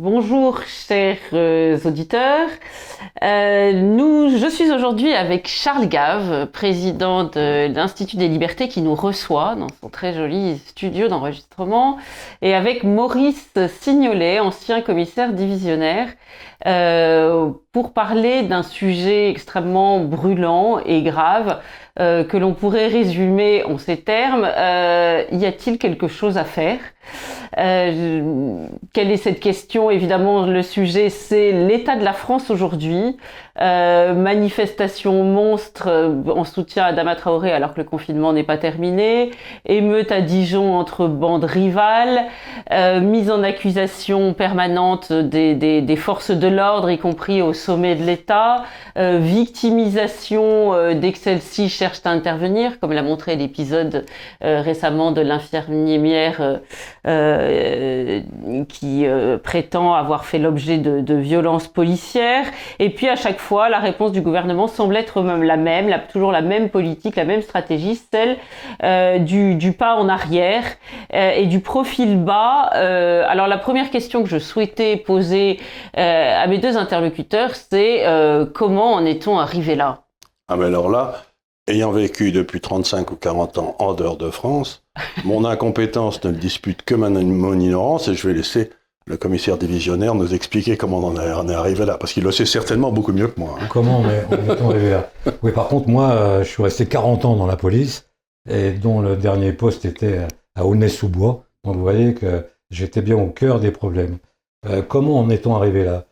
bonjour chers euh, auditeurs. Euh, nous, je suis aujourd'hui avec Charles Gave, président de l'Institut des Libertés, qui nous reçoit dans son très joli studio d'enregistrement, et avec Maurice Signolet, ancien commissaire divisionnaire, euh, pour parler d'un sujet extrêmement brûlant et grave que l'on pourrait résumer en ces termes. Y a-t-il quelque chose à faire? Euh, Quelle est cette question? Évidemment, le sujet, c'est l'état de la France aujourd'hui. Euh, manifestation monstre en soutien à Dama Traoré alors que le confinement n'est pas terminé, émeute à Dijon entre bandes rivales, euh, mise en accusation permanente des, des, forces de l'ordre, y compris au sommet de l'État, euh, victimisation euh, dès que celles-ci cherchent à intervenir, comme l'a montré l'épisode euh, récemment de l'infirmière qui prétend avoir fait l'objet de, violences policières, et puis à chaque fois la réponse du gouvernement semble être même la même, toujours la même politique, la même stratégie, celle euh, du, pas en arrière euh, et du profil bas. Euh, alors la première question que je souhaitais poser euh, à mes deux interlocuteurs, c'est euh, comment en est-on arrivé là? Ah mais alors là, ayant vécu depuis 35 ou 40 ans en dehors de France, mon incompétence ne dispute que mon ignorance et je vais laisser le commissaire divisionnaire nous expliquer comment on, en est arrivé là, parce qu'il le sait certainement beaucoup mieux que moi. Hein. Comment on est, arrivé là? Oui, par contre, moi, euh, je suis resté 40 ans dans la police, et dont le dernier poste était à Aulnay-sous-Bois. Donc vous voyez que j'étais bien au cœur des problèmes. Euh, comment en est-on arrivé là?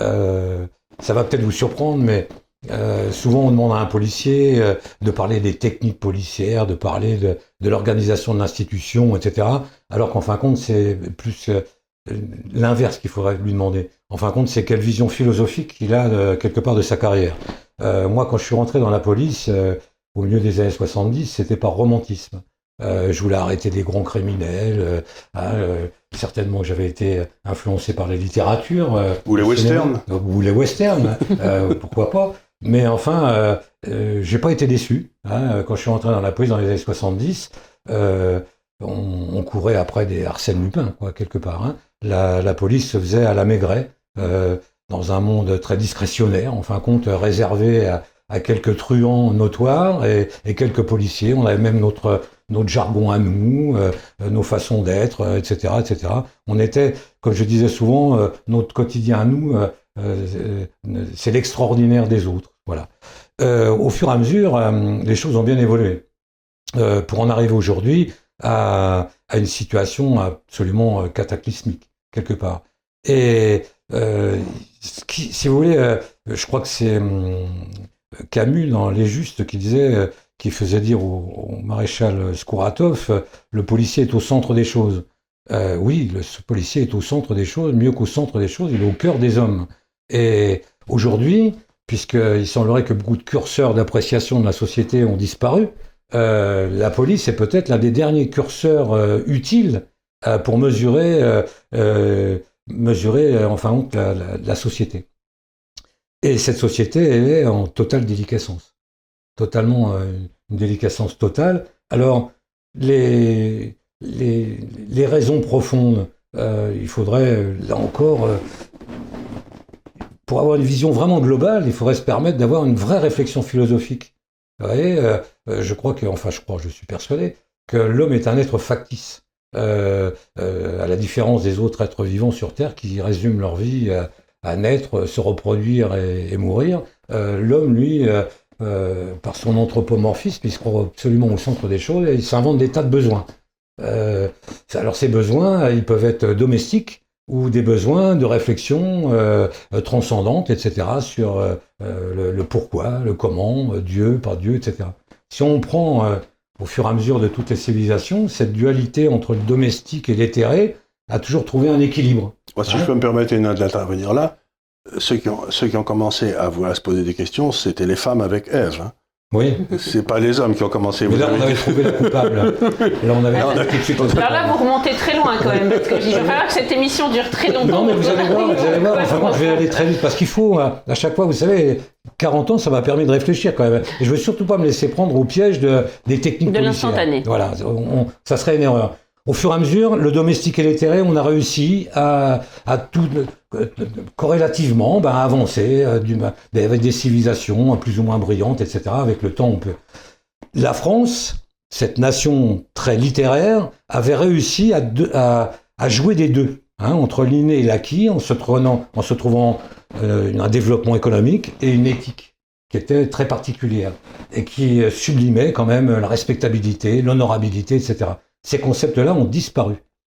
Euh, Ça va peut-être vous surprendre, mais euh, souvent on demande à un policier euh, de parler des techniques policières, de parler de, de l'organisation de l'institution, etc. Alors qu'en fin de compte, c'est plus l'inverse qu'il faudrait lui demander. En fin de compte, c'est quelle vision philosophique il a quelque part de sa carrière. Euh, moi, quand je suis rentré dans la police, euh, au milieu des années 70, c'était par romantisme. Euh, je voulais arrêter des grands criminels. Hein, certainement, j'avais été influencé par la littérature. ou les westerns. ou les westerns, pourquoi pas. Mais enfin, j'ai pas été déçu. Hein, quand je suis rentré dans la police dans les années 70, on, on, courait après des Arsène Lupin, quoi, quelque part. Hein la, la, police se faisait à la Maigret, euh, dans un monde très discrétionnaire, en fin compte réservé à, à quelques truands notoires et, et, quelques policiers. On avait même notre, notre jargon à nous, euh, nos façons d'être, euh, etc., etc. On était, comme je disais souvent, euh, notre quotidien à nous, euh, euh, c'est l'extraordinaire des autres. Voilà. au fur et à mesure, les choses ont bien évolué. pour en arriver aujourd'hui à, une situation absolument cataclysmique quelque part. Et euh, si vous voulez, euh, je crois que c'est euh, Camus dans Les Justes qui disait, euh, qui faisait dire au, au maréchal Skouratov, le policier est au centre des choses. Oui, le policier est au centre des choses, mieux qu'au centre des choses, il est au cœur des hommes. Et aujourd'hui, puisqu'il semblerait que beaucoup de curseurs d'appréciation de la société ont disparu, la police est peut-être l'un des derniers curseurs utiles euh, pour mesurer, euh, euh, mesurer enfin la, la, société. Et cette société, est en totale déliquescence, totalement une déliquescence totale. Alors les les, raisons profondes, il faudrait là encore pour avoir une vision vraiment globale, il faudrait se permettre d'avoir une vraie réflexion philosophique. Vous voyez, euh, je crois que, enfin, je crois, je suis persuadé que l'homme est un être factice euh, euh, à la différence des autres êtres vivants sur Terre qui résument leur vie à, naître, se reproduire et, et mourir. Euh, L'homme, lui, euh, euh, par son anthropomorphisme, il se croit absolument au centre des choses et il s'invente des tas de besoins. Alors ces besoins, ils peuvent être domestiques ou des besoins de réflexion transcendante, etc., sur le, le, pourquoi, le comment, Dieu, par Dieu, etc. Si on prend au fur et à mesure de toutes les civilisations, cette dualité entre le domestique et l'éthéré a toujours trouvé un équilibre. Si hein je peux me permettre d'intervenir là, ceux qui, ont, ceux qui ont commencé à, à se poser des questions, c'était les femmes avec Ève. Hein. Oui. C'est pas les hommes qui ont commencé. Mais là, on avait trouvé la coupable. Là, on avait Alors, là, vous remontez très loin quand même, parce que il va falloir que cette émission dure très longtemps. Non, mais vous allez voir, vous allez voir. Enfin, je vais aller très vite, parce qu'il faut, à chaque fois, vous savez, 40 ans, ça m'a permis de réfléchir quand même. Et je veux surtout pas me laisser prendre au piège de, des techniques de l'instantané. Voilà, on, ça serait une erreur. Au fur et à mesure, le domestique et l'éthéré, on a réussi à, tout euh, corrélativement ben, avancer euh, avec des civilisations plus ou moins brillantes, etc. Avec le temps, on peut. La France, cette nation très littéraire, avait réussi à, jouer des deux, hein, entre l'inné et l'acquis, en se, trouvant euh, un développement économique et une éthique qui était très particulière et qui sublimait quand même la respectabilité, l'honorabilité, etc. Ces concepts-là ont disparu.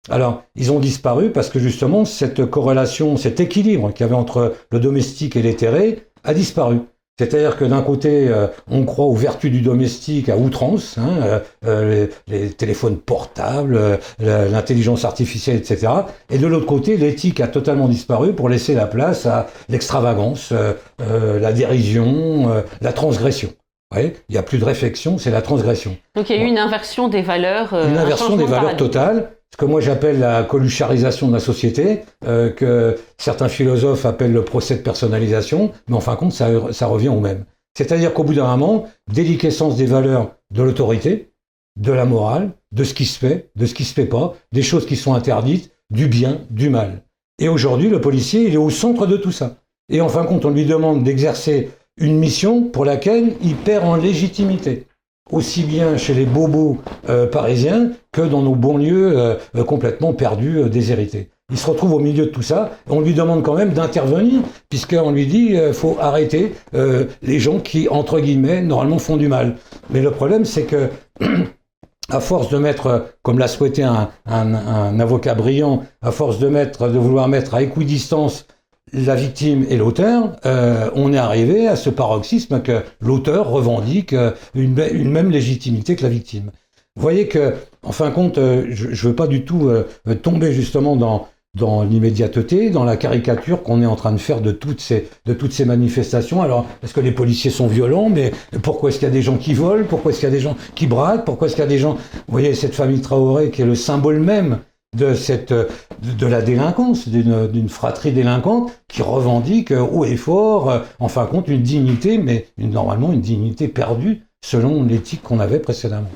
Alors, ils ont disparu parce que justement, cette corrélation, cet équilibre qu'il y avait entre le domestique et l'éthéré a disparu. C'est-à-dire que d'un côté, euh, on croit aux vertus du domestique à outrance, hein, euh, euh, les, téléphones portables, l'intelligence artificielle, etc. Et de l'autre côté, l'éthique a totalement disparu pour laisser la place à l'extravagance, la dérision, la transgression. Il n'y a plus de réflexion, c'est la transgression. Donc il y a eu une inversion des valeurs. une inversion des valeurs totales ce que moi j'appelle la colucharisation de la société, euh, que certains philosophes appellent le procès de personnalisation, mais en fin de compte, ça, ça revient au même. C'est-à-dire qu'au bout d'un moment, déliquescence des valeurs de l'autorité, de la morale, de ce qui se fait, de ce qui se fait pas, des choses qui sont interdites, du bien, du mal. Et aujourd'hui, le policier, il est au centre de tout ça. Et en fin de compte, on lui demande d'exercer une mission pour laquelle il perd en légitimité aussi bien chez les bobos euh, parisiens que dans nos banlieues euh, euh, complètement perdus, déshérités. Il se retrouve au milieu de tout ça, on lui demande quand même d'intervenir, puisqu'on lui dit qu'il faut arrêter les gens qui, entre guillemets, normalement font du mal. Mais le problème, c'est que, à force de mettre, comme l'a souhaité un, avocat brillant, à force de, de vouloir mettre à équidistance la victime et l'auteur, euh, on est arrivé à ce paroxysme que l'auteur revendique euh, une, même légitimité que la victime. Vous voyez que, en fin de compte, euh, je ne veux pas du tout tomber justement dans, dans l'immédiateté, dans la caricature qu'on est en train de faire de toutes ces, de toutes ces manifestations. Alors, est-ce que les policiers sont violents Mais pourquoi est-ce qu'il y a des gens qui volent? Pourquoi est-ce qu'il y a des gens qui braquent? Pourquoi est-ce qu'il y a des gens... Vous voyez, cette famille Traoré qui est le symbole même de, cette, de, la délinquance, d'une fratrie délinquante qui revendique haut et fort, euh, en fin de compte, une dignité, mais normalement une dignité perdue selon l'éthique qu'on avait précédemment.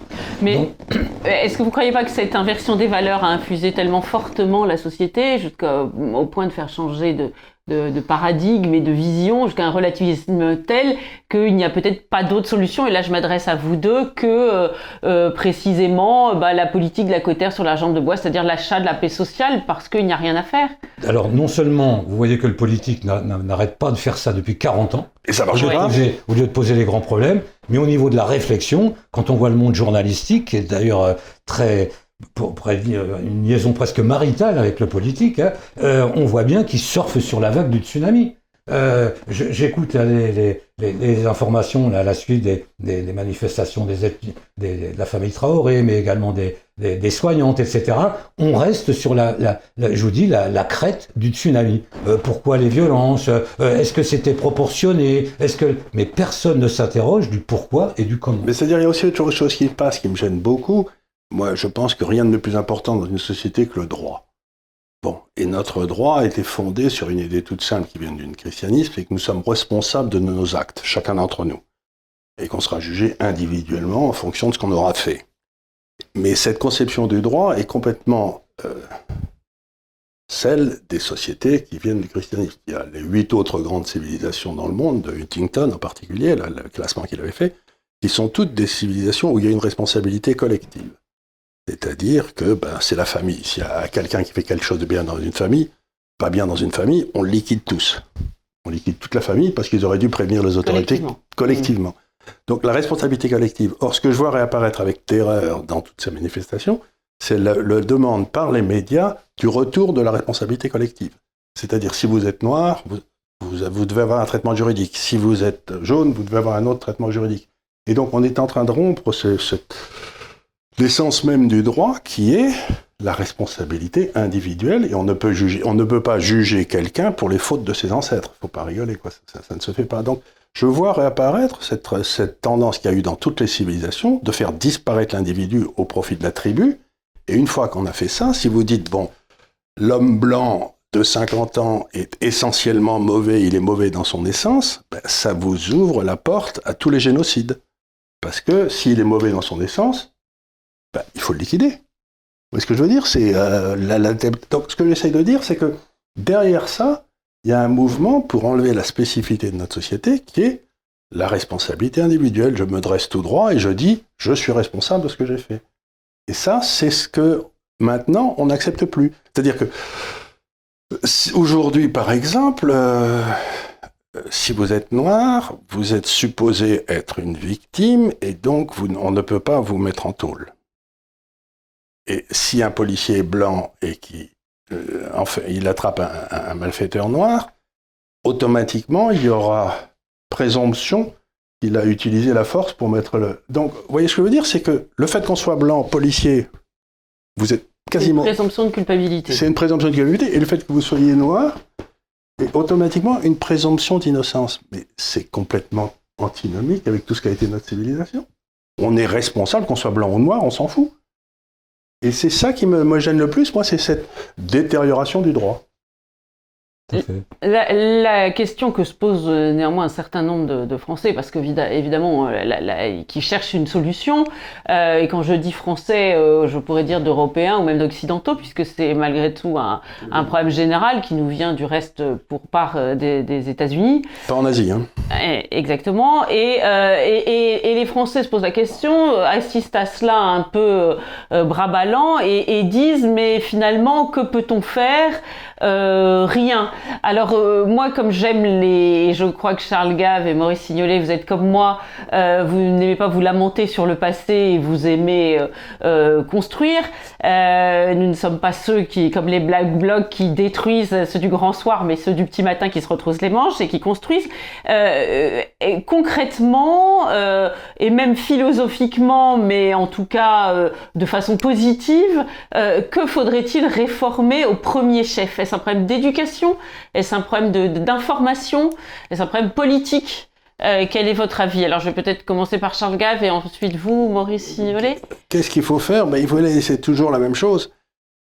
Mais est-ce que vous ne croyez pas que cette inversion des valeurs a infusé tellement fortement la société jusqu'au point de faire changer de, de, paradigme et de vision jusqu'à un relativisme tel qu'il n'y a peut-être pas d'autre solution. Et là, je m'adresse à vous deux que euh, euh, précisément bah, la politique de la cotère sur la jambe de bois, c'est-à-dire l'achat de la paix sociale, parce qu'il n'y a rien à faire. Alors, non seulement, vous voyez que le politique n'arrête pas de faire ça depuis 40 ans, et ça marche au, au lieu de poser les grands problèmes, mais au niveau de la réflexion, quand on voit le monde journalistique, qui est d'ailleurs euh, très pour, dire une liaison presque maritale avec le politique, hein, euh, on voit bien qu'il surfe sur la vague du tsunami. Euh, j'écoute les, informations à la suite des, manifestations des, de la famille Traoré, mais également des, soignantes, etc. On reste sur la, je vous dis, la, crête du tsunami. Euh, pourquoi les violences? Est-ce que c'était proportionné? Est-ce que mais personne ne s'interroge du pourquoi et du comment. Mais c'est-à-dire il y a aussi autre chose qui passe qui me gêne beaucoup moi, je pense que rien de plus important dans une société que le droit. Bon, et notre droit a été fondé sur une idée toute simple qui vient du christianisme, c'est que nous sommes responsables de nos actes, chacun d'entre nous, et qu'on sera jugé individuellement en fonction de ce qu'on aura fait. Mais cette conception du droit est complètement euh, celle des sociétés qui viennent du christianisme. Il y a les huit autres grandes civilisations dans le monde, de Huntington en particulier, le classement qu'il avait fait, qui sont toutes des civilisations où il y a une responsabilité collective. C'est-à-dire que ben, c'est la famille. S'il y a quelqu'un qui fait quelque chose de bien dans une famille, pas bien dans une famille, on liquide tous. On liquide toute la famille parce qu'ils auraient dû prévenir les autorités collectivement. Donc la responsabilité collective. Or, ce que je vois réapparaître avec terreur dans toutes ces manifestations, c'est la demande par les médias du retour de la responsabilité collective. C'est-à-dire, si vous êtes noir, vous, vous, devez avoir un traitement juridique. Si vous êtes jaune, vous devez avoir un autre traitement juridique. Et donc, on est en train de rompre ce, cette, l'essence même du droit qui est la responsabilité individuelle et on ne peut juger, on ne peut pas juger quelqu'un pour les fautes de ses ancêtres. Faut pas rigoler, quoi. Ça, ne se fait pas. Donc, je vois réapparaître cette, cette tendance qu'il y a eu dans toutes les civilisations de faire disparaître l'individu au profit de la tribu. Et une fois qu'on a fait ça, si vous dites, bon, l'homme blanc de 50 ans est essentiellement mauvais, il est mauvais dans son essence, ben, ça vous ouvre la porte à tous les génocides. Parce que s'il est mauvais dans son essence, bah, il faut le liquider. ce que je veux dire, euh, donc ce que j'essaye de dire, c'est que derrière ça, il y a un mouvement pour enlever la spécificité de notre société, qui est la responsabilité individuelle. Je me dresse tout droit et je dis, je suis responsable de ce que j'ai fait. Et ça, c'est ce que maintenant on n'accepte plus. C'est-à-dire que aujourd'hui, par exemple, euh, si vous êtes noir, vous êtes supposé être une victime et donc vous- on ne peut pas vous mettre en tôle. Et si un policier est blanc et qui euh, enfin, il attrape un, un- un malfaiteur noir, automatiquement il y aura présomption qu'il a utilisé la force pour mettre le. Donc, vous voyez ce que je veux dire, c'est que le fait qu'on soit blanc, policier, vous êtes C'est une quasiment. présomption de culpabilité. C'est une présomption de culpabilité. Et le fait que vous soyez noir est automatiquement une présomption d'innocence. Mais c'est complètement antinomique avec tout ce qu'a été notre civilisation. On est responsable, qu'on soit blanc ou noir, on s'en fout. Et c'est ça qui me, gêne le plus, moi, c'est cette détérioration du droit. La, la question que se posent euh, néanmoins un certain nombre de, de Français, parce qu'évidemment, qui cherchent une solution, euh, et quand je dis Français, euh, je pourrais dire d'Européens ou même d'Occidentaux, puisque c'est malgré tout un, un problème général qui nous vient du reste pour part euh, des, des États-Unis. Pas en Asie, hein. Exactement. Et, euh, et, et- et les Français se posent la question, euh, assistent à cela un peu euh, bras ballants et disent mais finalement que peut-on faire Euh, Rien. Alors euh, moi comme j'aime les, je crois que Charles Gave et Maurice Signolet, vous êtes comme moi, euh, vous n'aimez pas vous lamenter sur le passé et vous aimez euh, euh, construire. Euh, nous ne sommes pas ceux qui, comme les Black Blocs, qui détruisent ceux du grand soir, mais ceux du petit matin qui se retroussent les manches et qui construisent. Et concrètement, et même philosophiquement, mais en tout cas de façon positive, que faudrait-il réformer au premier chef? Un problème d'éducation Est-ce un problème d'information Est-ce un problème politique Euh, quel est votre avis? Alors, je vais peut-être commencer par Charles Gave et ensuite vous, Maurice Signolet. Qu'est-ce qu'il faut faire? Ben, C'est toujours la même chose.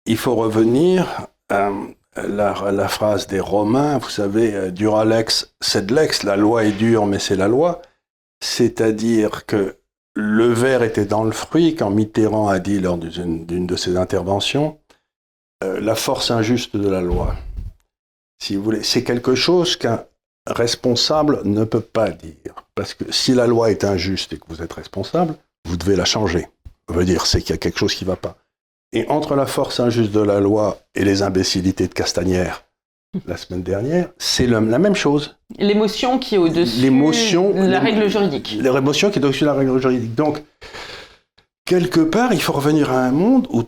Il faut revenir à la, la phrase des Romains, vous savez, euh, dura lex, sed lex, la loi est dure, mais c'est la loi. C'est-à-dire que le verre était dans le fruit quand Mitterrand a dit lors d'une de ses interventions, euh, la force injuste de la loi. Si vous voulez, c'est quelque chose qu'un responsable ne peut pas dire. Parce que si la loi est injuste et que vous êtes responsable, vous devez la changer. Ça veut dire c'est qu'il y a quelque chose qui ne va pas. Et entre la force injuste de la loi et les imbécilités de Castagnère la semaine dernière, c'est la même chose. L'émotion qui est au-dessus L'émotion, de la règle juridique. L'émotion qui est au-dessus de la règle juridique. Donc, quelque part, il faut revenir à un monde où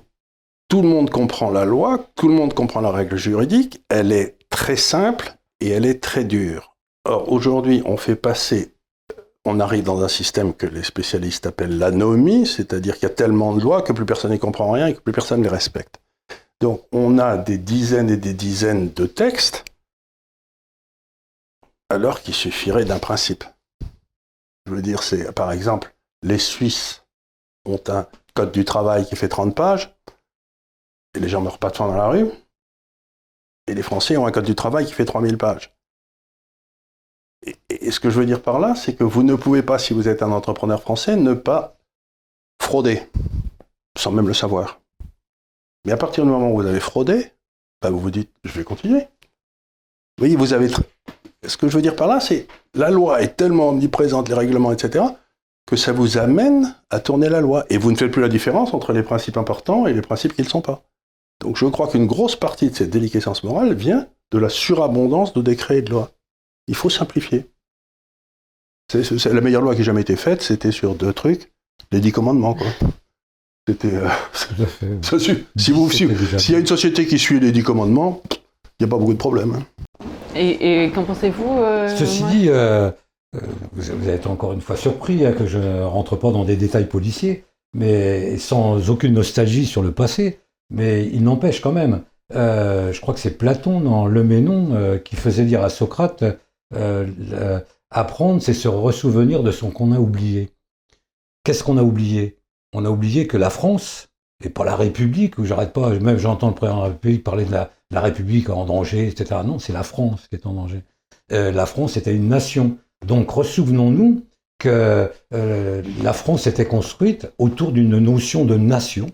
tout le monde comprend la loi, tout le monde comprend la règle juridique, elle est très simple et elle est très dure. Or, aujourd'hui, on fait passer, on arrive dans un système que les spécialistes appellent l'anomie, c'est-à-dire qu'il y a tellement de lois que plus personne n'y comprend rien et que plus personne ne les respecte. Donc, on a des dizaines et des dizaines de textes, alors qu'il suffirait d'un principe. Je veux dire, c'est, par exemple, les Suisses ont un code du travail qui fait 30 pages, les gens meurent pas de faim dans la rue, et les Français ont un code du travail qui fait 3000 pages. Et, ce que je veux dire par là, c'est que vous ne pouvez pas, si vous êtes un entrepreneur français, ne pas frauder, sans même le savoir. Mais à partir du moment où vous avez fraudé, bah, vous vous dites, je vais continuer. Vous voyez, vous avez... Ce que je veux dire par là, c'est la loi est tellement omniprésente, les règlements, etc., que ça vous amène à tourner la loi. Et vous ne faites plus la différence entre les principes importants et les principes qui ne le sont pas. Donc je crois qu'une grosse partie de cette déliquescence morale vient de la surabondance de décrets et de lois. Il faut simplifier. C'est, c'est- c'est la meilleure loi qui ait jamais été faite, c'était sur deux trucs, les dix commandements, quoi. C'était... euh, si vous, s'il y a une société qui suit les dix commandements, il n'y a pas beaucoup de problèmes. hein. Et, et qu'en pensez-vous euh, Ceci dit, euh, euh, vous, vous êtes encore une fois surpris hein, que je ne rentre pas dans des détails policiers, mais sans aucune nostalgie sur le passé. Mais il n'empêche quand même. euh, je crois que c'est Platon dans Le Ménon euh, qui faisait dire à Socrate euh, apprendre, c'est se ressouvenir de ce qu'on a oublié. Qu'est-ce qu'on a oublié? On a oublié que la France, et pas la République, où j'arrête pas, même j'entends le président de la République parler de la, la République en danger, etc. Non, c'est la France qui est en danger. La France était une nation. Donc ressouvenons-nous que la France était construite autour d'une notion de nation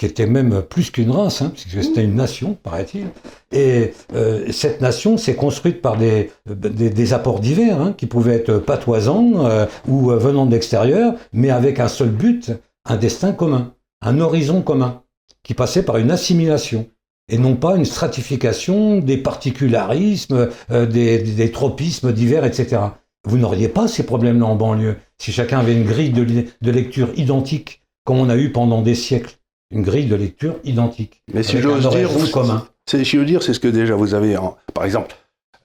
qui était même plus qu'une race, hein, puisque c'était une nation, paraît-il. Et euh, cette nation s'est construite par des, apports divers, hein, qui pouvaient être patoisants euh, ou venant de l'extérieur, mais avec un seul but, un destin commun, un horizon commun, qui passait par une assimilation et non pas une stratification des particularismes, des, tropismes divers, etc. Vous n'auriez pas ces problèmes-là en banlieue si chacun avait une grille de, lecture identique, comme on a eu pendant des siècles. Une grille de lecture identique. Mais si j'ose dire. C'est, si je veux dire, c'est ce que déjà vous avez. par exemple,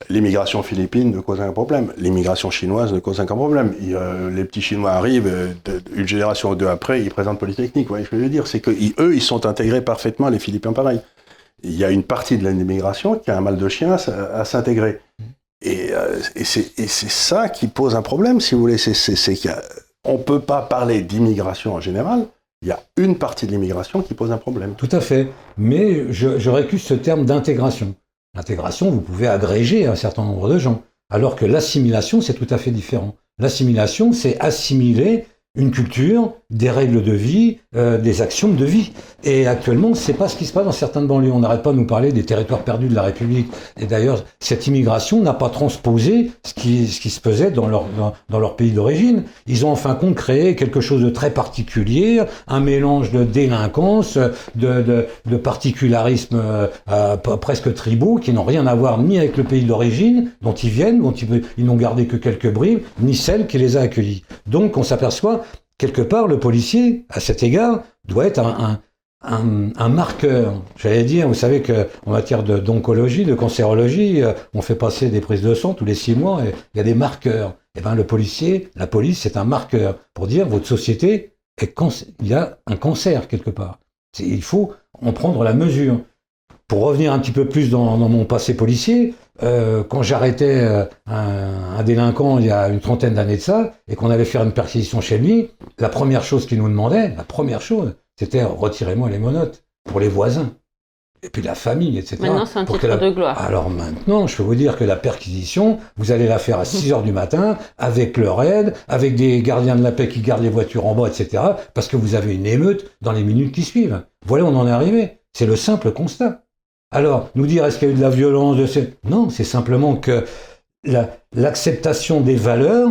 l'immigration philippine ne cause aucun problème. L'immigration chinoise ne cause aucun problème. les petits Chinois arrivent, euh, une génération ou deux après, ils présentent Polytechnique. Vous voyez ce que je veux dire? C'est qu'eux, ils sont intégrés parfaitement, les Philippins pareil. Il y a une partie de l'immigration qui a un mal de chien à s'intégrer. Euh, et, c'est ça qui pose un problème, si vous voulez. C'est qu'on ne peut pas parler d'immigration en général. Il y a une partie de l'immigration qui pose un problème. Tout à fait. Mais je, récuse ce terme d'intégration. L'intégration, vous pouvez agréger un certain nombre de gens. Alors que l'assimilation, c'est tout à fait différent. L'assimilation, c'est assimiler une culture, des règles de vie, euh, des actions de vie. Et actuellement, c'est pas ce qui se passe dans certaines banlieues. On n'arrête pas de nous parler des territoires perdus de la République. Et d'ailleurs, cette immigration n'a pas transposé ce qui, se faisait dans leur, pays d'origine. Ils ont en fin créé quelque chose de très particulier, un mélange de délinquance, de, de, particularisme euh, presque tribaux, qui n'ont rien à voir ni avec le pays d'origine dont ils viennent, dont ils, ils n'ont gardé que quelques bribes, ni celle qui les a accueillis. Donc on s'aperçoit quelque part, le policier, à cet égard, doit être un, marqueur. J'allais dire, vous savez qu'en matière d'oncologie, de, cancérologie, euh, on fait passer des prises de sang tous les six mois et il y a des marqueurs. Eh bien, le policier, la police, c'est un marqueur pour dire votre société, est il y a un cancer quelque part. Il faut en prendre la mesure. Pour revenir un petit peu plus dans, mon passé policier, euh, quand j'arrêtais euh, un, délinquant il y a une trentaine d'années de ça, et qu'on allait faire une perquisition chez lui, la première chose qu'il nous demandait, la première chose, c'était retirez-moi les monotes pour les voisins. Et puis la famille, etc. Maintenant, c'est un titre de gloire. Alors maintenant, je peux vous dire que la perquisition, vous allez la faire à 6 heures du matin, avec leur aide, avec des gardiens de la paix qui gardent les voitures en bas, etc. Parce que vous avez une émeute dans les minutes qui suivent. Voilà on en est arrivé. C'est le simple constat. Alors, nous dire est-ce qu'il y a eu de la violence de. Non, c'est simplement que l'acceptation des valeurs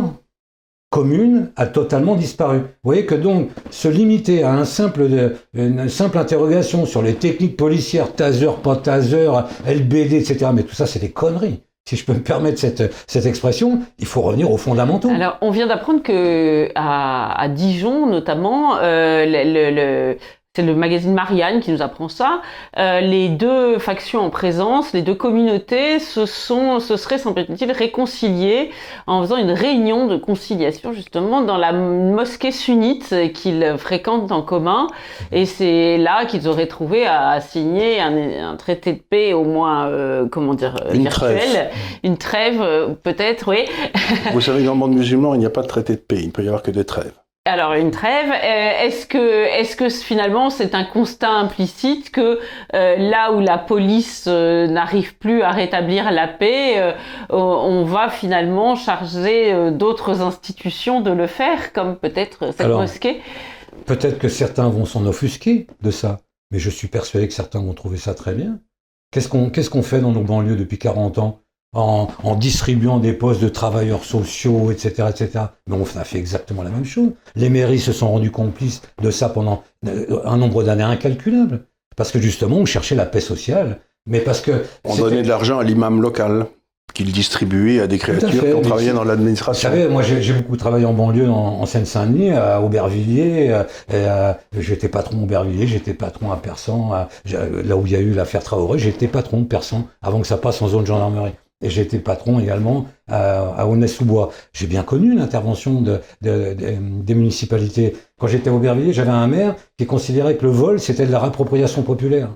communes a totalement disparu. Vous voyez que donc se limiter à un simple une simple interrogation sur les techniques policières, taser, pas taser, LBD, etc., mais tout ça c'est des conneries si je peux me permettre cette, cette expression, il faut revenir aux fondamentaux. Alors, on vient d'apprendre que à, Dijon, notamment, euh, le, c'est le magazine Marianne qui nous apprend ça. Euh, les deux factions en présence, les deux communautés, se sont, se seraient semble-t-il réconciliées en faisant une réunion de conciliation justement dans la mosquée sunnite qu'ils fréquentent en commun. Et c'est là qu'ils auraient trouvé à, signer un, traité de paix au moins, euh, comment dire, une virtuel, trêve. une trêve euh, peut-être, oui. Vous savez, dans le monde musulman, il n'y a pas de traité de paix. Il ne peut y avoir que des trêves. Alors une trêve, euh, est-ce que est-ce que finalement c'est un constat implicite que euh, là où la police euh, n'arrive plus à rétablir la paix, on va finalement charger d'autres institutions de le faire, comme peut-être cette mosquée? Peut-être que certains vont s'en offusquer de ça, mais je suis persuadé que certains vont trouver ça très bien. Qu'est-ce qu'on qu'est-ce qu'on fait dans nos banlieues depuis 40 ans? En, distribuant des postes de travailleurs sociaux, etc., etc. Mais on a fait exactement la même chose. Les mairies se sont rendues complices de ça pendant euh, un nombre d'années incalculable. Parce que justement, on cherchait la paix sociale. Mais parce que. On donnait de l'argent à l'imam local qu'il distribuait à des créatures qui ont travaillé dans l'administration. Vous savez, moi j'ai beaucoup travaillé en banlieue en, Seine-Saint-Denis, à Aubervilliers. Euh, euh, j'étais patron Aubervilliers, j'étais patron à Persan. là où il y a eu l'affaire Traoré, j'étais patron de Persan avant que ça passe en zone gendarmerie. Et été patron également à, à Aulnay-sous-Bois. J'ai bien connu l'intervention de, des municipalités. Quand j'étais à Aubervilliers, j'avais un maire qui considérait que le vol, c'était de la réappropriation populaire.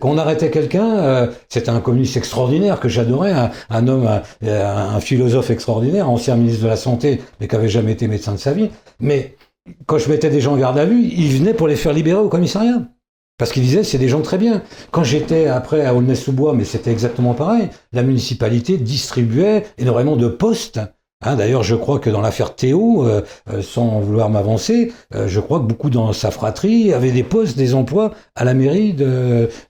Quand on arrêtait quelqu'un, euh, c'était un communiste extraordinaire que j'adorais, un, homme, un, philosophe extraordinaire, ancien ministre de la Santé, mais qui avait jamais été médecin de sa vie. Mais quand je mettais des gens en garde à vue, il venait pour les faire libérer au commissariat. Parce qu'il disait, c'est des gens très bien. Quand j'étais après à Aulnay-sous-Bois, mais c'était exactement pareil, la municipalité distribuait énormément de postes Hein, D'ailleurs, je crois que dans l'affaire Théo, euh, euh, sans vouloir m'avancer, euh, je crois que beaucoup dans sa fratrie avaient des postes, des emplois à la mairie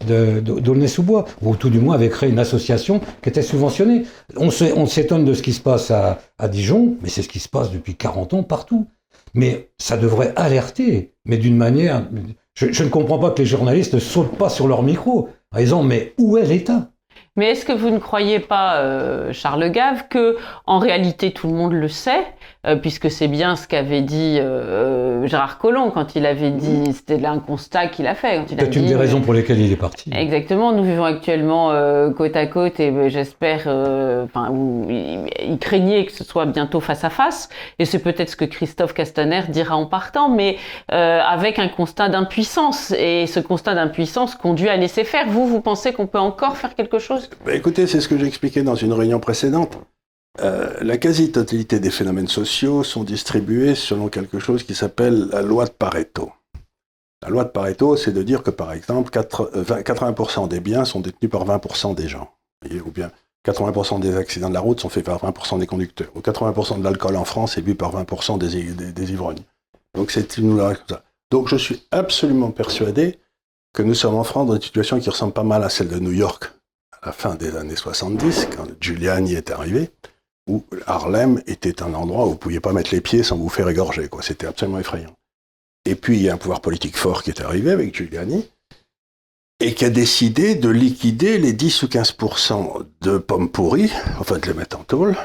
d'Aulnay-sous-Bois, ou tout du moins avaient créé une association qui était subventionnée. On s'é- on s'étonne de ce qui se passe à, à Dijon, mais c'est ce qui se passe depuis 40 ans partout. Mais ça devrait alerter, mais d'une manière... Je, ne comprends pas que les journalistes ne sautent pas sur leur micro. En disant mais où est l'État? Mais est-ce que vous ne croyez pas, euh, Charles Gave, que en réalité tout le monde le sait, euh, puisque c'est bien ce qu'avait dit euh, Gérard Collomb quand il avait dit, c'était là un constat qu'il a fait. Peut-être une des raisons pour lesquelles il est parti. Exactement, nous vivons actuellement euh, côte à côte et euh, j'espère, euh, enfin, il, il craignait que ce soit bientôt face à face, et c'est peut-être ce que Christophe Castaner dira en partant, mais euh, avec un constat d'impuissance, et ce constat d'impuissance conduit à laisser faire. Vous, vous pensez qu'on peut encore faire quelque chose? Bah, écoutez, c'est ce que j'ai expliqué dans une réunion précédente. Euh, la quasi-totalité des phénomènes sociaux sont distribués selon quelque chose qui s'appelle la loi de Pareto. La loi de Pareto, c'est de dire que, par exemple, 4 euh, 20 80% des biens sont détenus par 20% des gens. Ou bien 80% des accidents de la route sont faits par 20% des conducteurs. Ou 80% de l'alcool en France est bu par 20% des, ivrognes. Donc c'est une loi comme. Donc je suis absolument persuadé que nous sommes en France dans une situation qui ressemble pas mal à celle de New York à la fin des années 70, quand Giuliani est arrivé, où Harlem était un endroit où vous ne pouviez pas mettre les pieds sans vous faire égorger. quoi. C'était absolument effrayant. Et puis, il y a un pouvoir politique fort qui est arrivé avec Giuliani, et qui a décidé de liquider les 10 ou 15% de pommes pourries, enfin de les mettre en tôle,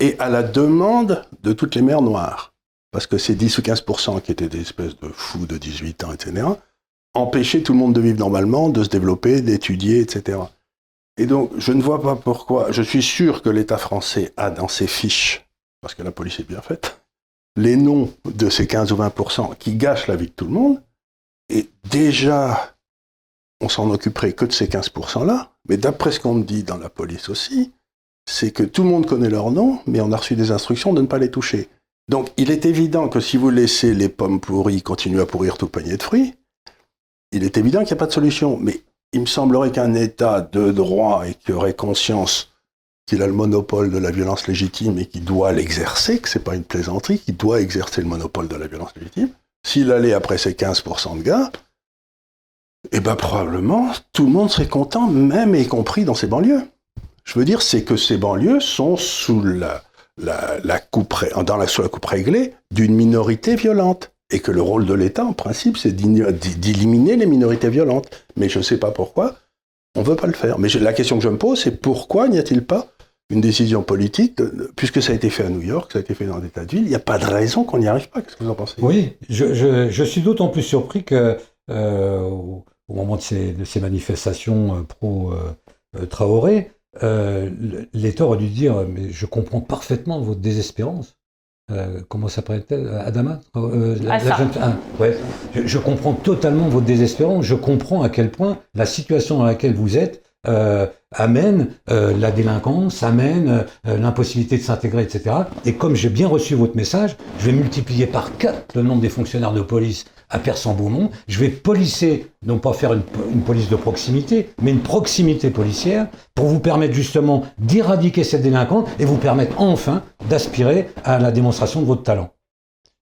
et à la demande de toutes les mères noires. Parce que ces 10 ou 15% qui étaient des espèces de fous de 18 ans, etc., empêcher tout le monde de vivre normalement, de se développer, d'étudier, etc. Et donc, je ne vois pas pourquoi. Je suis sûr que l'État français a dans ses fiches, parce que la police est bien faite, les noms de ces 15 ou 20% qui gâchent la vie de tout le monde. Et déjà, on s'en occuperait que de ces 15% là. Mais d'après ce qu'on me dit dans la police aussi, c'est que tout le monde connaît leur nom, mais on a reçu des instructions de ne pas les toucher. Donc, il est évident que si vous laissez les pommes pourries continuer à pourrir tout panier de fruits, il est évident qu'il n'y a pas de solution. Mais il me semblerait qu'un État de droit et qui aurait conscience qu'il a le monopole de la violence légitime et qui doit l'exercer, que ce n'est pas une plaisanterie, qui doit exercer le monopole de la violence légitime, s'il allait après ces 15% de gars, eh ben probablement tout le monde serait content, même y compris dans ces banlieues. Je veux dire, c'est que ces banlieues sont sous la coupe réglée d'une minorité violente. Et que le rôle de l'État, en principe, c'est d'éliminer les minorités violentes. Mais je ne sais pas pourquoi, on ne veut pas le faire. Mais la question que je me pose, c'est pourquoi n'y a-t-il pas une décision politique, puisque ça a été fait à New York, ça a été fait dans des tas de villes, il n'y a pas de raison qu'on n'y arrive pas. Qu'est-ce que vous en pensez? Oui, je, suis d'autant plus surpris que euh, au, moment de ces, de ces manifestations euh, pro-Traoré, euh, l'État aurait dû dire Mais je comprends parfaitement votre désespérance. Euh, comment s'appelle-t-elle Adama Euh, la- la Assa. jeune- ah, ouais. je, je comprends totalement votre désespérance. Je comprends à quel point la situation dans laquelle vous êtes euh, amène euh, la délinquance, amène euh, l'impossibilité de s'intégrer, etc. Et comme j'ai bien reçu votre message, je vais multiplier par 4 le nombre des fonctionnaires de police à Persan-Beaumont. Je vais policer, non pas faire une, police de proximité, mais une proximité policière pour vous permettre justement d'éradiquer cette délinquance et vous permettre enfin d'aspirer à la démonstration de votre talent.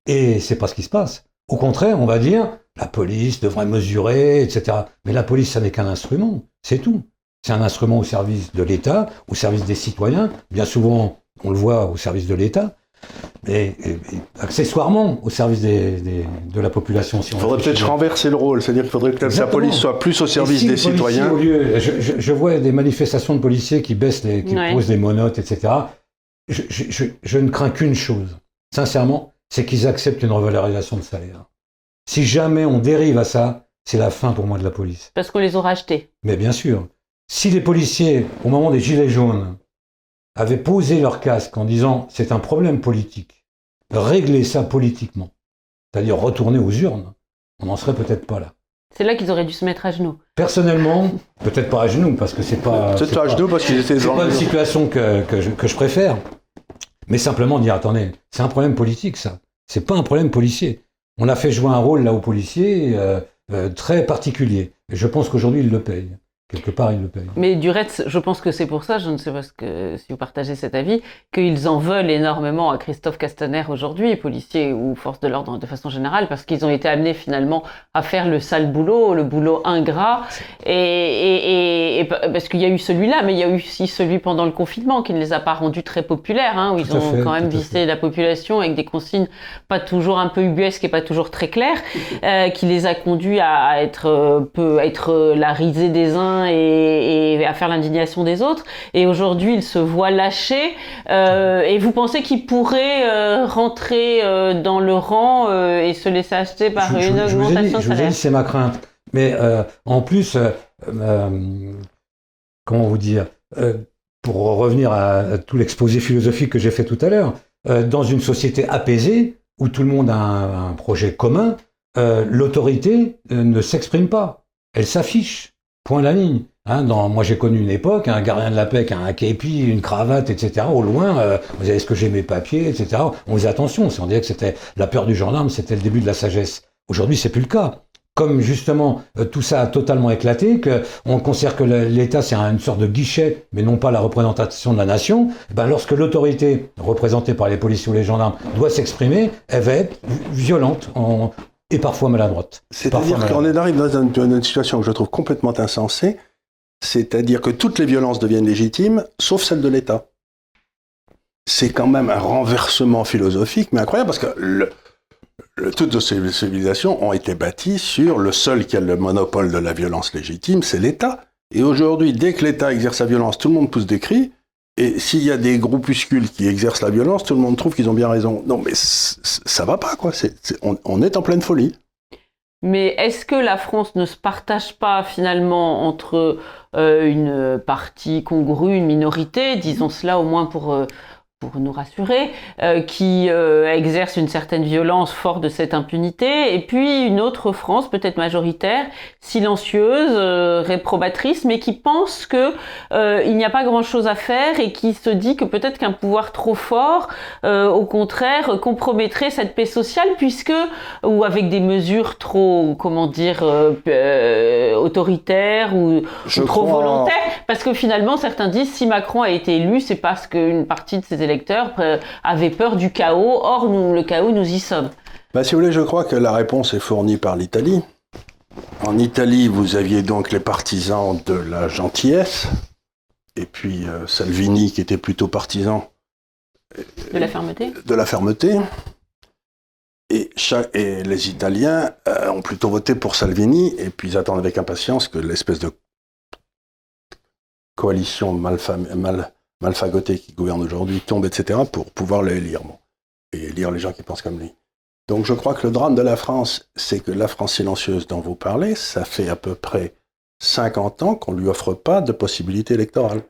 Et c'est pas ce qui se passe. Au contraire, on va dire, la police devrait mesurer, etc. Mais la police, ça n'est qu'un instrument, c'est tout. C'est un instrument au service de l'État, au service des citoyens, bien souvent, on le voit, au service de l'État, et, et- et accessoirement au service des- des- de la population. Si Il faudrait peut-être renverser le rôle, c'est-à-dire qu'il faudrait que la police soit plus au service si des citoyens. Au lieu, je, je- je vois des manifestations de policiers qui baissent les, qui Ouais. posent des monotes, etc. Je, je- je- je ne crains qu'une chose, sincèrement, c'est qu'ils acceptent une revalorisation de salaire. Si jamais on dérive à ça, c'est la fin pour moi de la police. Parce qu'on les aura achetés. Mais bien sûr, si les policiers, au moment des Gilets jaunes, avaient posé leur casque en disant c'est un problème politique, régler ça politiquement, c'est-à-dire retourner aux urnes, on n'en serait peut-être pas là. C'est là qu'ils auraient dû se mettre à genoux. Personnellement, peut-être pas à genoux, parce que c'est pas. C'est à pas- genoux parce qu'ils étaient c'est dans pas le une situation que, que, je, que je préfère. Mais simplement dire, attendez, c'est un problème politique, ça. C'est pas un problème policier. On a fait jouer un rôle là aux policiers euh, euh, très particulier. Et je pense qu'aujourd'hui, ils le payent. Quelque part, ils le payent. Mais du reste, je pense que c'est pour ça, je ne sais pas ce que, si vous partagez cet avis, qu'ils en veulent énormément à Christophe Castaner aujourd'hui, policiers ou forces de l'ordre de façon générale, parce qu'ils ont été amenés finalement à faire le sale boulot, le boulot ingrat, et, et, et, parce qu'il y a eu celui-là, mais il y a eu aussi celui pendant le confinement qui ne les a pas rendus très populaires, hein, où ils ont fait, quand même visé la population avec des consignes pas toujours un peu ubuesques et pas toujours très claires, euh, qui les a conduits à, à être, euh, peu, à être la risée des uns et, et à faire l'indignation des autres. Et aujourd'hui, il se voit lâché. Euh, et vous pensez qu'il pourrait euh, rentrer euh, dans le rang et se laisser acheter par Je- une je augmentation de Je vous ai dit, c'est ma crainte. Mais en plus, comment vous dire, pour revenir à, à tout l'exposé philosophique que j'ai fait tout à l'heure, euh, dans une société apaisée où tout le monde a un, un projet commun, euh, l'autorité euh, ne s'exprime pas, elle s'affiche. Point la ligne. Hein, dans, moi, j'ai connu une époque, un gardien de la paix qui a un képi, une cravate, etc. Au loin, euh, vous avez ce que j'ai mes papiers, etc. On faisait attention. Si on disait que c'était la peur du gendarme, c'était le début de la sagesse. Aujourd'hui, c'est plus le cas. Comme justement euh, tout ça a totalement éclaté, que on considère que l'État c'est une sorte de guichet, mais non pas la représentation de la nation. eh Ben lorsque l'autorité représentée par les policiers ou les gendarmes doit s'exprimer, elle va être violente en- et parfois maladroite. C'est-à-dire qu'on arrive dans une, situation que je trouve complètement insensée, c'est-à-dire que toutes les violences deviennent légitimes, sauf celle de l'État. C'est quand même un renversement philosophique, mais incroyable, parce que le- le- toutes ces civilisations ont été bâties sur le seul qui a le monopole de la violence légitime, c'est l'État. Et aujourd'hui, dès que l'État exerce sa violence, tout le monde pousse des cris. Et s'il y a des groupuscules qui exercent la violence, tout le monde trouve qu'ils ont bien raison. Non, mais ça va pas, quoi. On est en pleine folie. Mais est-ce que la France ne se partage pas finalement entre euh, une partie congrue, une minorité, disons cela au moins pour, euh, pour nous rassurer, euh, qui euh, exerce une certaine violence fort de cette impunité, et puis une autre France, peut-être majoritaire, silencieuse, euh, réprobatrice, mais qui pense que il n'y a pas grand-chose à faire et qui se dit que peut-être qu'un pouvoir trop fort, au contraire, compromettrait cette paix sociale, puisque ou avec des mesures trop, comment dire, autoritaires ou, trop crois- volontaires, parce que finalement certains disent si Macron a été élu, c'est parce qu'une partie de ses électeurs euh, avait peur du chaos. Or, nous, le chaos, nous y sommes. Bah, si vous voulez, je crois que la réponse est fournie par l'Italie. En Italie, vous aviez donc les partisans de la gentillesse, et puis euh, Salvini qui était plutôt partisan De la fermeté de la fermeté. Et, les Italiens euh, ont plutôt voté pour Salvini, et puis ils attendent avec impatience que l'espèce de coalition malfam- mal, malfagotée qui gouverne aujourd'hui tombe, etc., pour pouvoir le élire. Bon. Et élire les gens qui pensent comme lui. Donc je crois que le drame de la France, c'est que la France silencieuse dont vous parlez, ça fait à peu près 50 ans qu'on ne lui offre pas de possibilité électorale.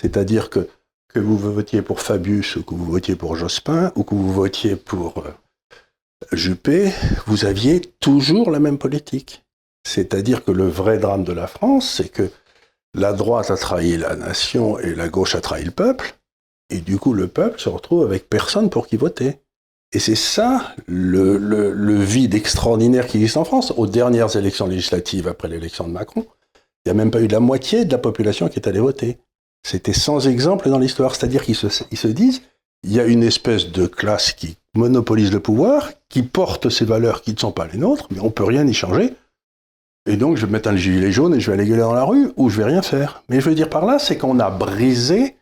C'est-à-dire que que vous votiez pour Fabius ou que vous votiez pour Jospin ou que vous votiez pour euh, Juppé, vous aviez toujours la même politique. C'est-à-dire que le vrai drame de la France, c'est que la droite a trahi la nation et la gauche a trahi le peuple, et du coup le peuple se retrouve avec personne pour qui voter. Et c'est ça le, vide extraordinaire qui existe en France. Aux dernières élections législatives après l'élection de Macron, il n'y a même pas eu la moitié de la population qui est allée voter. C'était sans exemple dans l'histoire. C'est-à-dire qu'ils se, se disent, il y a une espèce de classe qui monopolise le pouvoir, qui porte ces valeurs qui ne sont pas les nôtres, mais on peut rien y changer. Et donc, je vais mettre un gilet jaune et je vais aller gueuler dans la rue, ou je vais rien faire. Mais je veux dire par là, c'est qu'on a brisé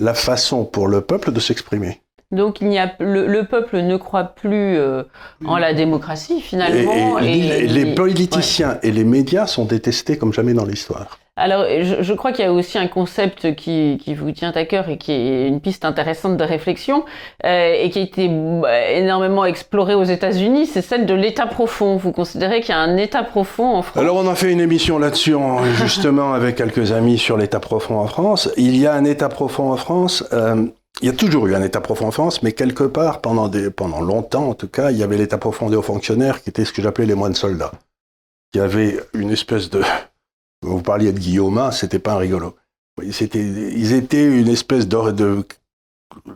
la façon pour le peuple de s'exprimer. Donc il n'y a le, le peuple ne croit plus euh, en la démocratie finalement. et et- les politiciens et les médias sont détestés comme jamais dans l'histoire. Alors, je, je crois qu'il y a aussi un concept qui, qui vous tient à cœur et qui est une piste intéressante de réflexion euh, et qui a été bah, énormément exploré aux États-Unis, c'est celle de l'État profond. Vous considérez qu'il y a un État profond en France? Alors on a fait une émission là-dessus en- justement avec quelques amis sur l'état profond en France. Il y a un état profond en France. euh, il y a toujours eu un état profond en France, mais quelque part pendant des, pendant longtemps en tout cas, il y avait l'état profond des hauts fonctionnaires qui était ce que j'appelais les moines soldats, qui avaient une espèce de vous parliez de Guillaume, c'était pas un rigolo. C'était, ils étaient une espèce de, de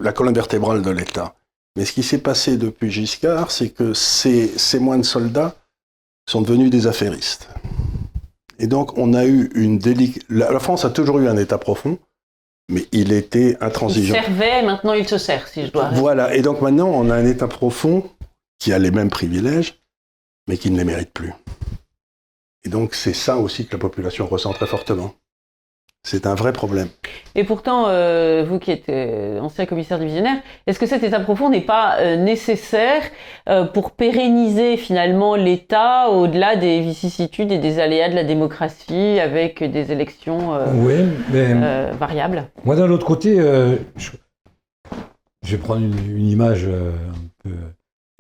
la colonne vertébrale de l'État. Mais ce qui s'est passé depuis Giscard, c'est que ces, ces moines soldats sont devenus des affairistes. Et donc, on a eu une. La, France a toujours eu un État profond, mais il était intransigeant. Il servait, maintenant il se sert, si je dois. Voilà. Et donc maintenant, on a un État profond qui a les mêmes privilèges, mais qui ne les mérite plus. Et donc, c'est ça aussi que la population ressent très fortement. C'est un vrai problème. Et pourtant, euh, vous qui êtes euh, ancien commissaire divisionnaire, est-ce que cet état profond n'est pas euh, nécessaire pour pérenniser finalement l'État au-delà des vicissitudes et des aléas de la démocratie avec des élections variables? Moi, d'un autre côté, je, vais prendre une, image un peu,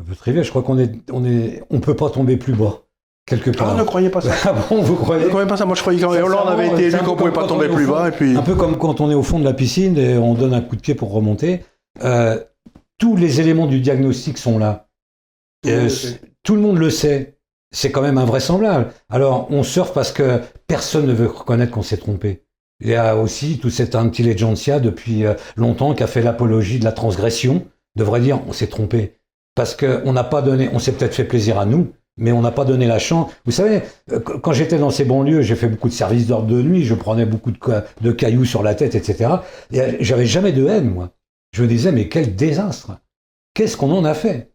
un peu triviale. Je crois qu'on est, on est, on peut pas tomber plus bas quelque part. Ah, ne croyez pas ça. ah bon, vous croyez Ne croyez pas ça. Moi, je croyais Hollande avait été élu qu'on pouvait pas tomber plus bas. Et puis... Un peu comme quand on est au fond de la piscine et on donne un coup de pied pour remonter. Euh, tous les éléments du diagnostic sont là. Euh, tout le monde le sait. C'est quand même invraisemblable. Alors, on surfe parce que personne ne veut reconnaître qu'on s'est trompé. Il y a aussi tout cet intelligentsia depuis euh, longtemps qui a fait l'apologie de la transgression. Devrait dire, on s'est trompé. Parce qu'on n'a pas donné, on s'est peut-être fait plaisir à nous, mais on n'a pas donné la chance. Vous savez, euh, quand j'étais dans ces banlieues, j'ai fait beaucoup de services d'ordre de nuit, je prenais beaucoup de, cailloux sur la tête, etc. Et euh, j'avais jamais de haine, moi. Je me disais, mais quel désastre Qu'est-ce qu'on en a fait?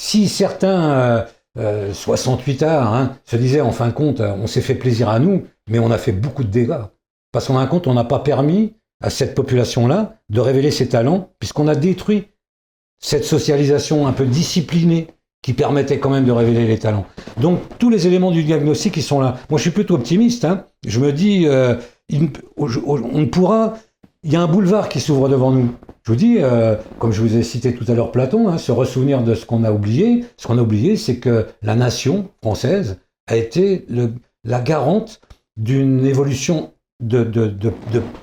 Si certains, euh, 68 euh, arts, hein, se disaient, en fin de compte, on s'est fait plaisir à nous, mais on a fait beaucoup de dégâts. Parce qu'en fin de compte, on n'a pas permis à cette population-là de révéler ses talents, puisqu'on a détruit cette socialisation un peu disciplinée qui permettait quand même de révéler les talents. Donc tous les éléments du diagnostic qui sont là. Moi je suis plutôt optimiste. Hein. Je me dis, euh, on pourra. Il y a un boulevard qui s'ouvre devant nous. Je vous dis, euh, comme je vous ai cité tout à l'heure Platon, hein, se ressouvenir de ce qu'on a oublié. Ce qu'on a oublié, c'est que la nation française a été la garante d'une évolution de,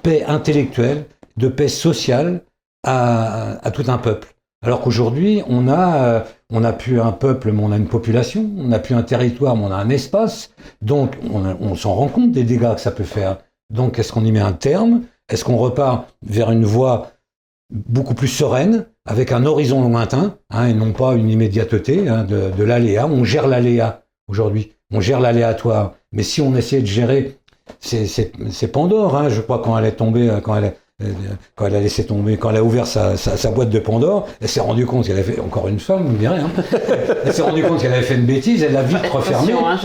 paix intellectuelle, de paix sociale à, à tout un peuple. Alors qu'aujourd'hui, on a, euh, on a plus un peuple, mais on a une population, on n'a plus un territoire, mais on a un espace. Donc, on, s'en rend compte des dégâts que ça peut faire. Donc, est-ce qu'on y met un terme? Est-ce qu'on repart vers une voie beaucoup plus sereine, avec un horizon lointain, hein, et non pas une immédiateté hein, de, l'aléa? On gère l'aléa aujourd'hui, on gère l'aléatoire. Mais si on essayait de gérer c'est Pandore, hein, je crois, quand elle est tombée, quand elle est, quand elle a laissé tomber, quand elle a ouvert sa, boîte de Pandore, elle s'est rendue compte qu'elle avait fait, encore une femme, vous me direz, hein, elle s'est rendue compte qu'elle avait fait une bêtise, elle l'a vite refermée. Hein,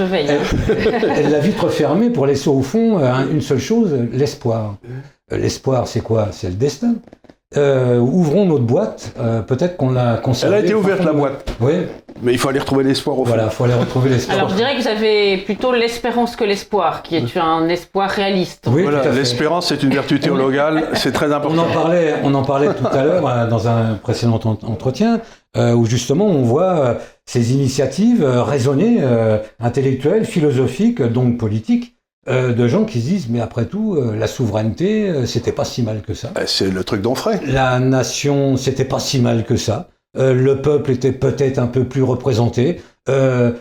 elle l'a vite refermée pour laisser au fond euh, une seule chose, l'espoir. Euh, l'espoir, c'est quoi? C'est le destin. Euh, ouvrons notre boîte. Euh, peut-être qu'on l'a conservée. Elle a été ouverte la boîte. Oui. Mais il faut aller retrouver l'espoir au fond. Voilà, il faut aller retrouver l'espoir. Alors je dirais que vous avez plutôt l'espérance que l'espoir, qui est un espoir réaliste. Oui, voilà, l'espérance c'est une vertu théologale, c'est très important. On en parlait, on en parlait tout à l'heure euh, dans un précédent entretien, où justement on voit ces initiatives raisonnées, intellectuelles, philosophiques, donc politiques, euh, de gens qui se disent mais après tout euh, la souveraineté euh, c'était pas si mal que ça. C'est le truc d'Onfray. La nation c'était pas si mal que ça. le peuple était peut-être un peu plus représenté.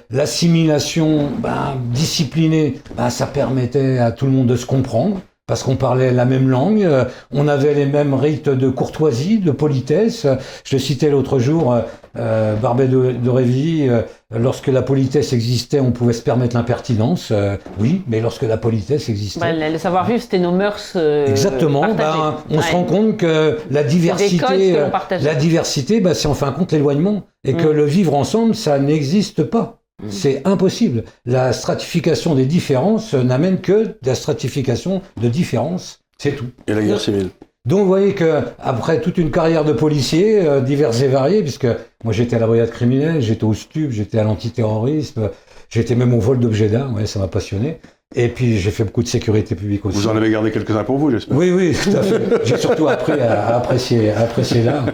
L'assimilation ben, disciplinée, ben, ça permettait à tout le monde de se comprendre parce qu'on parlait la même langue, euh, on avait les mêmes rites de courtoisie, de politesse. Je citais l'autre jour euh, Barbet de, de euh, lorsque la politesse existait, on pouvait se permettre l'impertinence. Euh, oui, mais lorsque la politesse existait. Bah, le savoir-vivre, c'était nos mœurs. Exactement. Ben, on se rend compte que la diversité, la diversité, ben, c'est en fin de compte l'éloignement. Et que mm. le vivre ensemble, ça n'existe pas. Mm. C'est impossible. La stratification des différences n'amène que de la stratification de différences. C'est tout. Et la guerre civile. Donc vous voyez que après toute une carrière de policier euh, divers et variés, puisque moi j'étais à la brigade criminelle, j'étais au STUB, j'étais à l'antiterrorisme, j'étais même au vol d'objets d'art, ouais, ça m'a passionné. Et puis j'ai fait beaucoup de sécurité publique aussi. Vous en avez gardé quelques-uns pour vous, j'espère. Oui, oui, tout à fait. j'ai surtout appris à, apprécier, à apprécier l'art.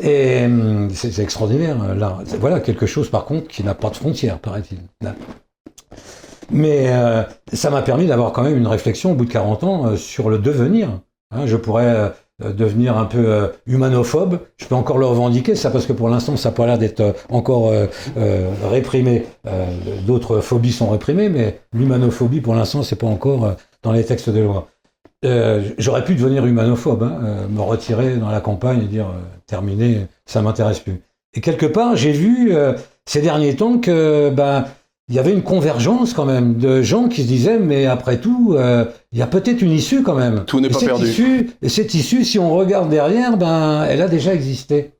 Et hum, c'est extraordinaire, l'art. Voilà quelque chose par contre qui n'a pas de frontières, paraît-il. Mais euh, ça m'a permis d'avoir quand même une réflexion au bout de 40 ans euh, sur le devenir. Hein, je pourrais euh, devenir un peu euh, humanophobe. Je peux encore le revendiquer, ça, parce que pour l'instant, ça n'a pas l'air d'être euh, encore réprimé. D'autres phobies sont réprimées, mais l'humanophobie, pour l'instant, c'est pas encore dans les textes de loi. J'aurais pu devenir humanophobe, hein, me retirer dans la campagne et dire terminé, ça m'intéresse plus. Et quelque part, j'ai vu ces derniers temps que ben, il y avait une convergence quand même de gens qui se disaient, mais après tout, euh, il y a peut-être une issue quand même. Tout n'est pas cette perdu. Issue, et cette issue, si on regarde derrière, ben, elle a déjà existé.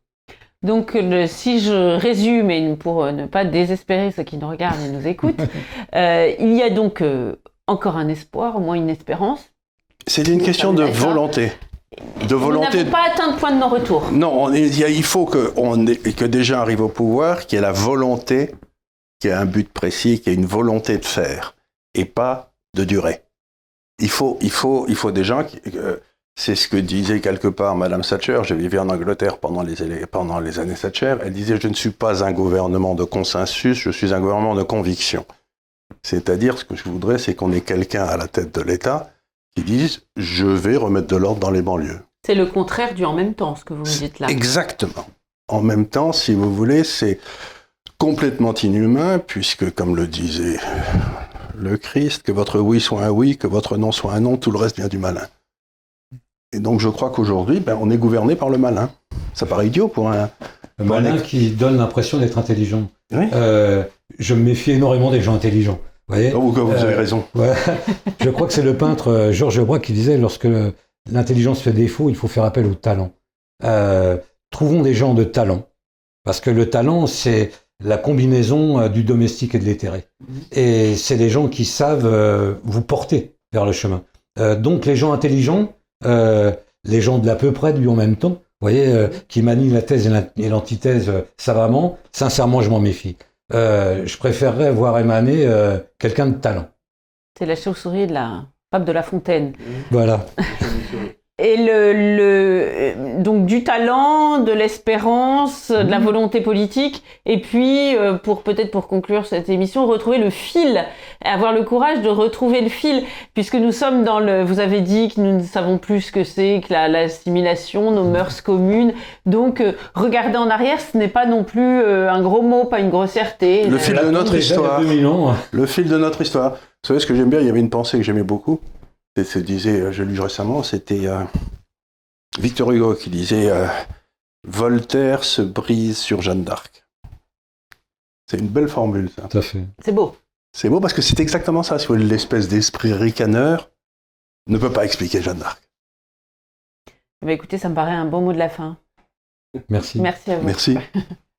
Donc, le- si je résume, et pour euh, ne pas désespérer ceux qui nous regardent et nous écoutent, euh, il y a donc euh, encore un espoir, au moins une espérance. C'est une question de D'accord. volonté. De Nous volonté. n'avons pas atteint le point de non-retour. Non, on est- il y faut que, on ait- que des gens arrivent au pouvoir, qui ait la volonté, qui ait un but précis, qui ait une volonté de faire, et pas de durer. Il faut, il faut, il faut des gens qui. euh, c'est ce que disait quelque part Madame Thatcher. J'ai vécu en Angleterre pendant les, pendant les années Thatcher. Elle disait Je ne suis pas un gouvernement de consensus, je suis un gouvernement de conviction. C'est-à-dire, ce que je voudrais, c'est qu'on ait quelqu'un à la tête de l'État qui dise Je vais remettre de l'ordre dans les banlieues. C'est le contraire du en même temps, ce que vous me dites là. Exactement. En même temps, si vous voulez, c'est complètement inhumain, puisque, comme le disait le Christ, que votre oui soit un oui, que votre non soit un non, tout le reste vient du malin. Et donc, je crois qu'aujourd'hui, ben, on est gouverné par le malin. Ça paraît idiot pour un. Le malin qui donne l'impression d'être intelligent. Oui. Euh, je me méfie énormément des gens intelligents. Vous voyez Oh, vous avez Euh, raison. Ouais. Je crois que c'est le peintre euh, Georges Braque qui disait lorsque l'intelligence fait défaut, il faut faire appel au talent. Euh, trouvons des gens de talent. Parce que le talent, c'est la combinaison euh, du domestique et de l'éthéré. Et c'est les gens qui savent euh, vous porter vers le chemin. Euh, donc les gens intelligents, les gens de l'à peu près du en même temps, vous voyez, euh, qui manient la thèse et l'an- et l'antithèse euh, savamment, sincèrement, je m'en méfie. Euh, je préférerais voir émaner quelqu'un de talent. C'est la chauve-souris de la fable de La Fontaine. Voilà. Et le, le- euh, donc du talent, de l'espérance, de la Mhm. volonté politique, et puis euh, pour peut-être pour conclure cette émission, retrouver le fil, avoir le courage de retrouver le fil, puisque nous sommes dans le. Vous avez dit que nous ne savons plus ce que c'est que la- l'assimilation, nos mœurs communes. Donc euh, regarder en arrière, ce n'est pas non plus euh, un gros mot, pas une grossièreté. Le fil de notre histoire. 2000 ans. Le fil de notre histoire. Vous savez ce que j'aime bien? Il y avait une pensée que j'aimais beaucoup. C'est, disait, euh, je l'ai lu récemment, c'était euh, Victor Hugo qui disait euh, Voltaire se brise sur Jeanne d'Arc. C'est une belle formule, ça. Tout à fait. C'est beau. C'est beau parce que c'est exactement ça. Si vous voulez, l'espèce d'esprit ricaneur ne peut pas expliquer Jeanne d'Arc. Écoutez, ça me paraît un bon mot de la fin. Merci. Merci à vous. Merci.